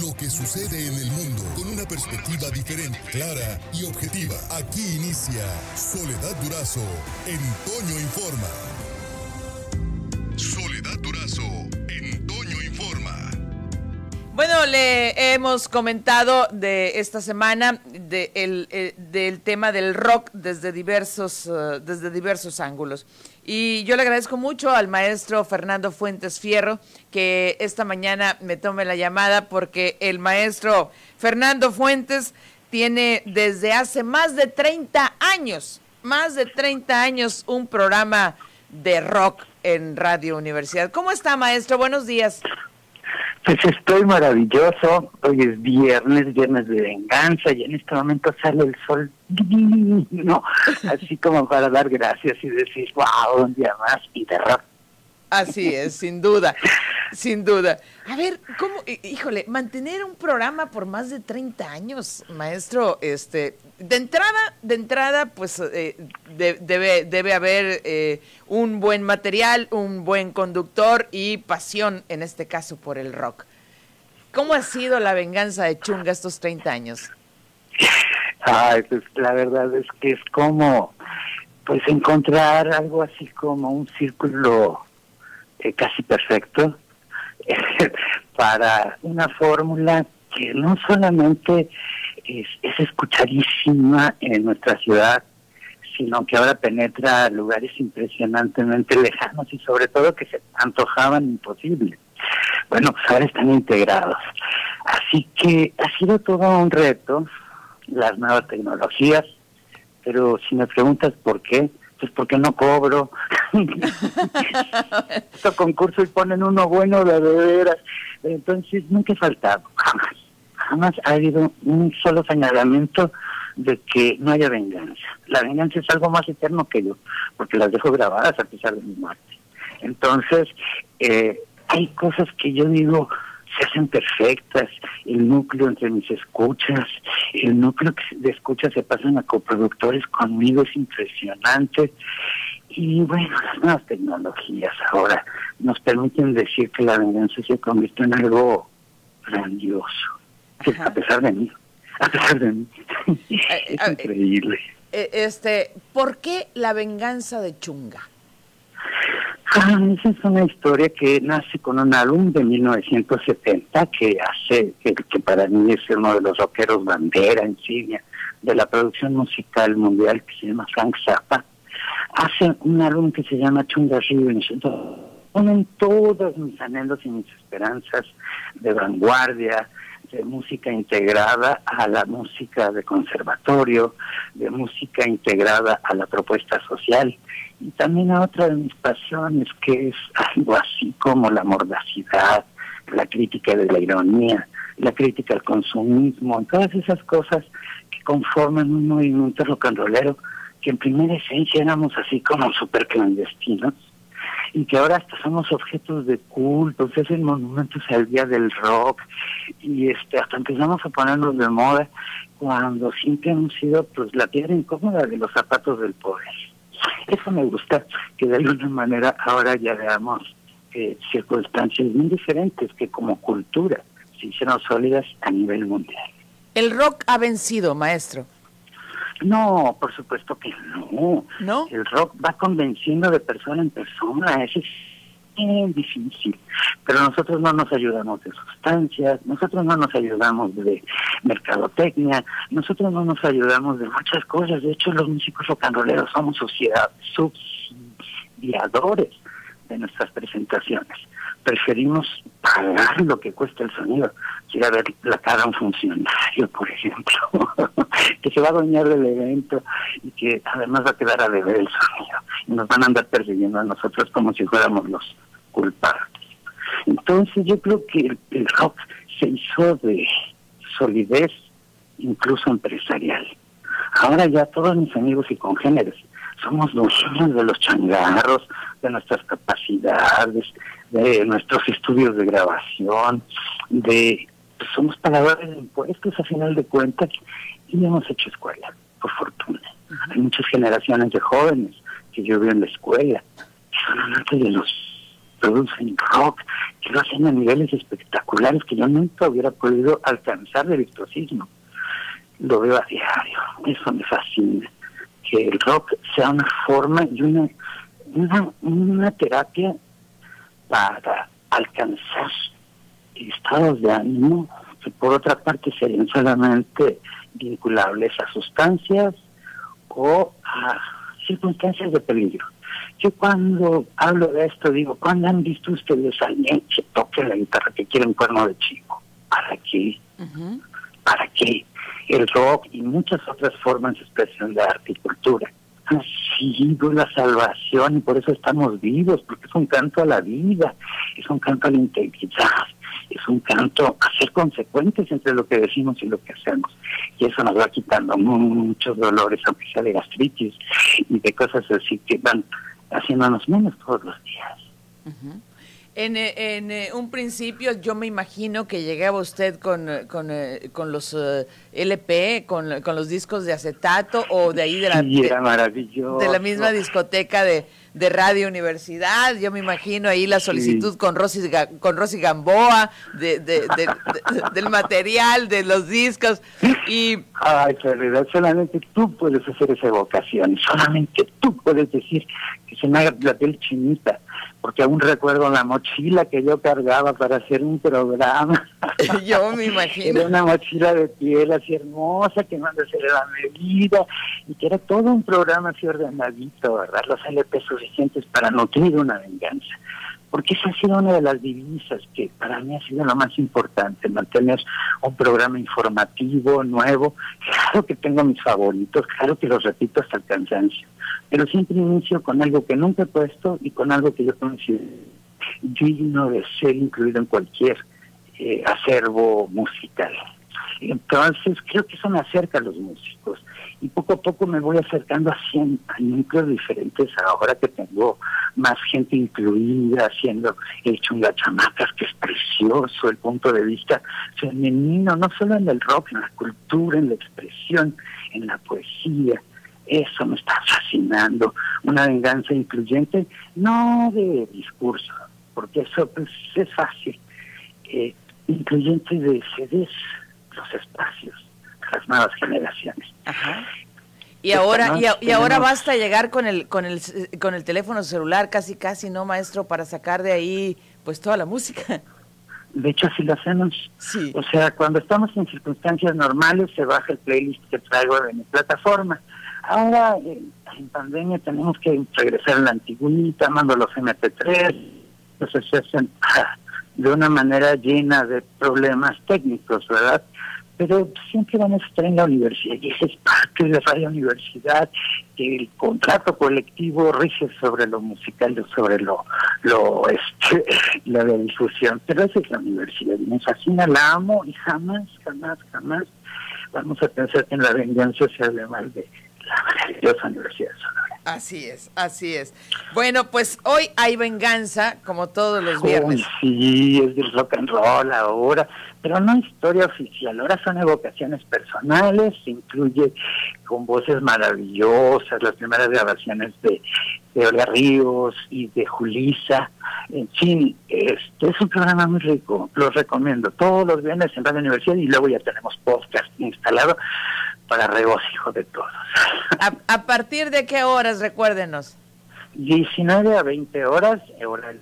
lo que sucede en el mundo con una perspectiva diferente, clara y objetiva. Aquí inicia Soledad Durazo en Toño Informa. Le hemos comentado de esta semana de el, eh, del tema del rock desde diversos, eh, desde diversos ángulos. Y yo le agradezco mucho al maestro Fernando Fuentes Fierro que esta mañana me tome la llamada porque el maestro Fernando Fuentes tiene desde hace más de 30 años, más de 30 años un programa de rock en Radio Universidad. ¿Cómo está, maestro? Buenos días. Pues estoy maravilloso. Hoy es viernes, viernes de venganza, y en este momento sale el sol divino, así como para dar gracias y decir, wow, un día más y de rock. Así es, sin duda, sin duda. A ver, ¿cómo, híjole, mantener un programa por más de 30 años, maestro, este, de entrada, de entrada, pues eh, debe, debe haber eh, un buen material, un buen conductor y pasión, en este caso, por el rock. ¿Cómo ha sido la venganza de Chunga estos 30 años? Ay, pues la verdad es que es como, pues encontrar algo así como un círculo eh, casi perfecto para una fórmula que no solamente es, escuchadísima en nuestra ciudad, sino que ahora penetra lugares impresionantemente lejanos y sobre todo que se antojaban imposibles. Bueno, pues ahora están integrados. Así que ha sido todo un reto, las nuevas tecnologías, pero si me preguntas por qué, pues porque no cobro. Esto concurso y ponen uno bueno de veras. Entonces nunca he faltado, jamás. Jamás ha habido un solo señalamiento de que no haya venganza. La venganza es algo más eterno que yo, porque las dejo grabadas a pesar de mi muerte. Entonces, eh, hay cosas que yo digo, se hacen perfectas, el núcleo entre mis escuchas, el núcleo de escuchas se pasan a coproductores conmigo, es impresionante. Y bueno, las nuevas tecnologías ahora nos permiten decir que la venganza se convirtió en algo grandioso, a pesar de mí, a pesar de mí. es increíble. Eh, este, ¿Por qué la venganza de Chunga? Esa es una historia que nace con un álbum de 1970 que hace, que, para mí es uno de los rockeros bandera, insignia de la producción musical mundial que se llama Frank Zappa. Hace un álbum que se llama Chunga Revenge. Ponen todos mis anhelos y mis esperanzas de vanguardia, de música integrada a la música de conservatorio, de música integrada a la propuesta social y también a otra de mis pasiones, que es algo así como la mordacidad, la crítica de la ironía, la crítica al consumismo, todas esas cosas que conforman un movimiento rock and rollero que en primera esencia éramos así como súper clandestinos y que ahora hasta somos objetos de culto, se hacen monumentos al día del rock y este hasta empezamos a ponernos de moda cuando siempre hemos sido pues la piedra incómoda de los zapatos del poder. Eso me gusta, que de alguna manera ahora ya veamos eh, circunstancias muy diferentes que como cultura se hicieron sólidas a nivel mundial. ¿El rock ha vencido, maestro? No, por supuesto que no. ¿No? El rock va convenciendo de persona en persona, eso es bien difícil. Pero nosotros no nos ayudamos de sustancias, nosotros no nos ayudamos de mercadotecnia, nosotros no nos ayudamos de muchas cosas. De hecho, los músicos rolleros somos sociedad, subsidiadores de nuestras presentaciones. Preferimos pagar lo que cuesta el sonido. Quiero ver la cara a un funcionario, por ejemplo, que se va a doñar del evento y que además va a quedar a deber el sonido. Y nos van a andar persiguiendo a nosotros como si fuéramos los culpables. Entonces yo creo que el rock se hizo de solidez incluso empresarial. Ahora ya todos mis amigos y congéneres somos dueños de los changarros, de nuestras capacidades, de nuestros estudios de grabación, de pues, somos pagadores de impuestos a final de cuentas y hemos hecho escuela, por fortuna. Hay muchas generaciones de jóvenes que yo veo en la escuela, son amantes de los producen rock, que lo hacen a niveles espectaculares que yo nunca hubiera podido alcanzar de virtuosismo. Lo veo a diario, eso me fascina, que el rock sea una forma y una, una, una terapia para alcanzar estados de ánimo que por otra parte serían solamente vinculables a sustancias o a circunstancias de peligro. Yo cuando hablo de esto digo, ¿cuándo han visto ustedes a alguien que toque la guitarra que quiere un cuerno de chico? ¿Para qué? ¿Para qué? El rock y muchas otras formas de expresión de arte y cultura han sido la salvación y por eso estamos vivos, porque es un canto a la vida, es un canto a la integridad, es un canto a ser consecuentes entre lo que decimos y lo que hacemos. Y eso nos va quitando muchos dolores, aunque sea de gastritis y de cosas así que van haciéndonos menos todos los días. Eh, en eh, un principio yo me imagino que llegaba usted con, eh, con, con los LP, con, con, los discos de acetato o de ahí de la, de la misma discoteca de, de Radio Universidad, yo me imagino ahí la solicitud con Rosy con Rosy Gamboa de, del material, de los discos. Y ay, realidad solamente tú puedes hacer esa evocación, solamente tú puedes decir que se me haga la piel chinita, porque aún recuerdo la mochila que yo cargaba para hacer un programa. yo me imagino. Era una mochila de piel así hermosa que manda a hacer la medida y que era todo un programa así ordenadito, ¿verdad? Los LP suficientes para nutrir una venganza. Porque esa ha sido una de las divisas que para mí ha sido lo más importante, mantener un programa informativo, nuevo. Claro que tengo mis favoritos, claro que los repito hasta el cansancio, pero siempre inicio con algo que nunca he puesto y con algo que yo considero digno de ser incluido en cualquier eh, acervo musical. Entonces creo que eso me acerca a los músicos. Y poco a poco me voy acercando a, cien, a núcleos diferentes ahora que tengo más gente incluida haciendo el chungachamacas que es precioso el punto de vista femenino no solo en el rock en la cultura en la expresión en la poesía. Eso me está fascinando. Una venganza incluyente no de discurso porque eso pues es fácil. Eh, incluyente de las nuevas generaciones. Y ahora y, ahora basta llegar con el con el con el teléfono celular casi casi no maestro para sacar de ahí pues toda la música. De hecho así lo hacemos. Sí. O sea, cuando estamos en circunstancias normales se baja el playlist que traigo de mi plataforma. Ahora en pandemia tenemos que regresar a la antigüita, mando los MP3, entonces se hacen de una manera llena de problemas técnicos, ¿verdad? Pero siempre vamos a estar en la universidad y ese es parte de Radio Universidad, el contrato colectivo rige sobre lo musical, sobre lo, lo este, la difusión, pero esa es la universidad y me fascina, la amo y jamás, jamás, jamás vamos a pensar que en la venganza se hable mal de la maravillosa Universidad de Sonora. Así es, así es. Bueno, pues hoy hay venganza, como todos los viernes. sí, es del rock and roll ahora, pero no historia oficial, ahora son evocaciones personales, se incluye con voces maravillosas, las primeras grabaciones de, de Olga Ríos y de Julisa, en fin, este es un programa muy rico, lo recomiendo, todos los viernes en Radio Universidad y luego ya tenemos podcast instalado para regocijo de todos. ¿A, partir de qué horas, recuérdenos? 19 a 20 horas, hora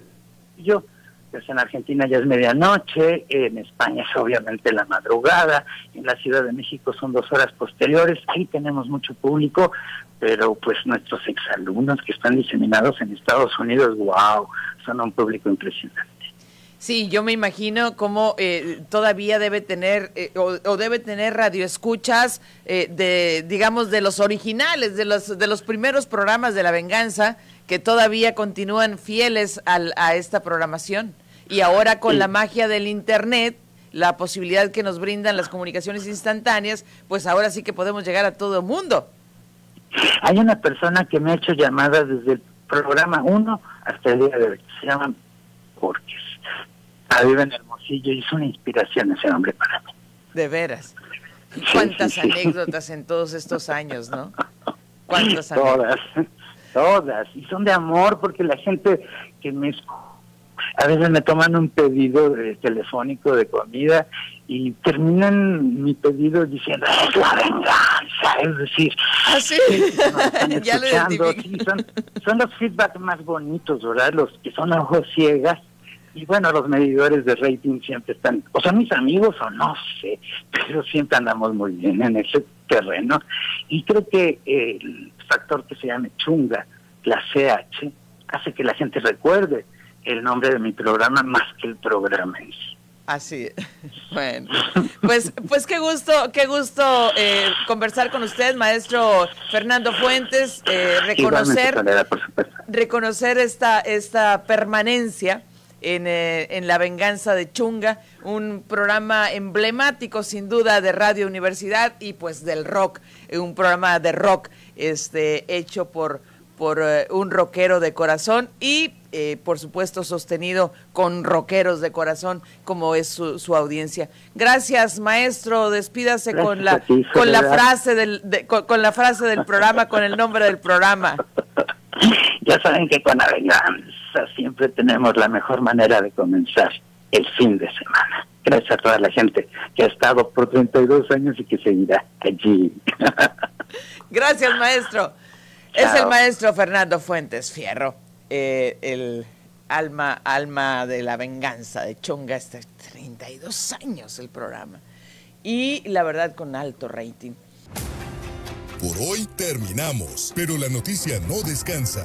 yo, pues en Argentina ya es medianoche, en España es obviamente la madrugada, en la Ciudad de México son dos horas posteriores, ahí tenemos mucho público, pero pues nuestros exalumnos que están diseminados en Estados Unidos, wow, son un público impresionante. Sí, yo me imagino cómo eh, todavía debe tener eh, o, debe tener radioescuchas eh, de, digamos, de los originales, de los de los primeros programas de la venganza que todavía continúan fieles al, a esta programación. Y ahora con la magia del internet, la posibilidad que nos brindan las comunicaciones instantáneas, pues ahora sí que podemos llegar a todo el mundo. Hay una persona que me ha hecho llamadas desde el programa 1 hasta el día de hoy, se llama Borges vive en Hermosillo y es una inspiración ese hombre para mí. De veras. ¿Cuántas anécdotas en todos estos años, no? ¿Cuántas Todas, todas. Y son de amor porque la gente que me a veces me toman un pedido telefónico de comida y terminan mi pedido diciendo es la venganza, es decir, ¿Ah, sí? ya escuchando, sí, son, son los feedbacks más bonitos, ¿verdad? Los que son ojos ciegas y bueno, los medidores de rating siempre están, o son mis amigos o no sé, pero siempre andamos muy bien en ese terreno. Y creo que el factor que se llama chunga, la CH, hace que la gente recuerde el nombre de mi programa más que el programa en sí. Así, bueno, pues, pues qué gusto, qué gusto eh, conversar con usted, maestro Fernando Fuentes, eh, reconocer, reconocer esta, esta permanencia eh, en, La Venganza de Chunga, un programa emblemático sin duda de Radio Universidad y pues del rock, eh, un programa de rock este, hecho por, por eh, un rockero de corazón y por supuesto sostenido con rockeros de corazón como es su, audiencia. Gracias maestro, despídase con la con la frase del con la frase del programa, con el nombre del programa. Ya saben que con la siempre tenemos la mejor manera de comenzar el fin de semana. Gracias a toda la gente que ha estado por 32 años y que seguirá allí. Gracias, maestro. Es el maestro Fernando Fuentes Fierro, eh, el alma, alma de la venganza de Chonga, este 32 años el programa. Y la verdad con alto rating. Por hoy terminamos, pero la noticia no descansa.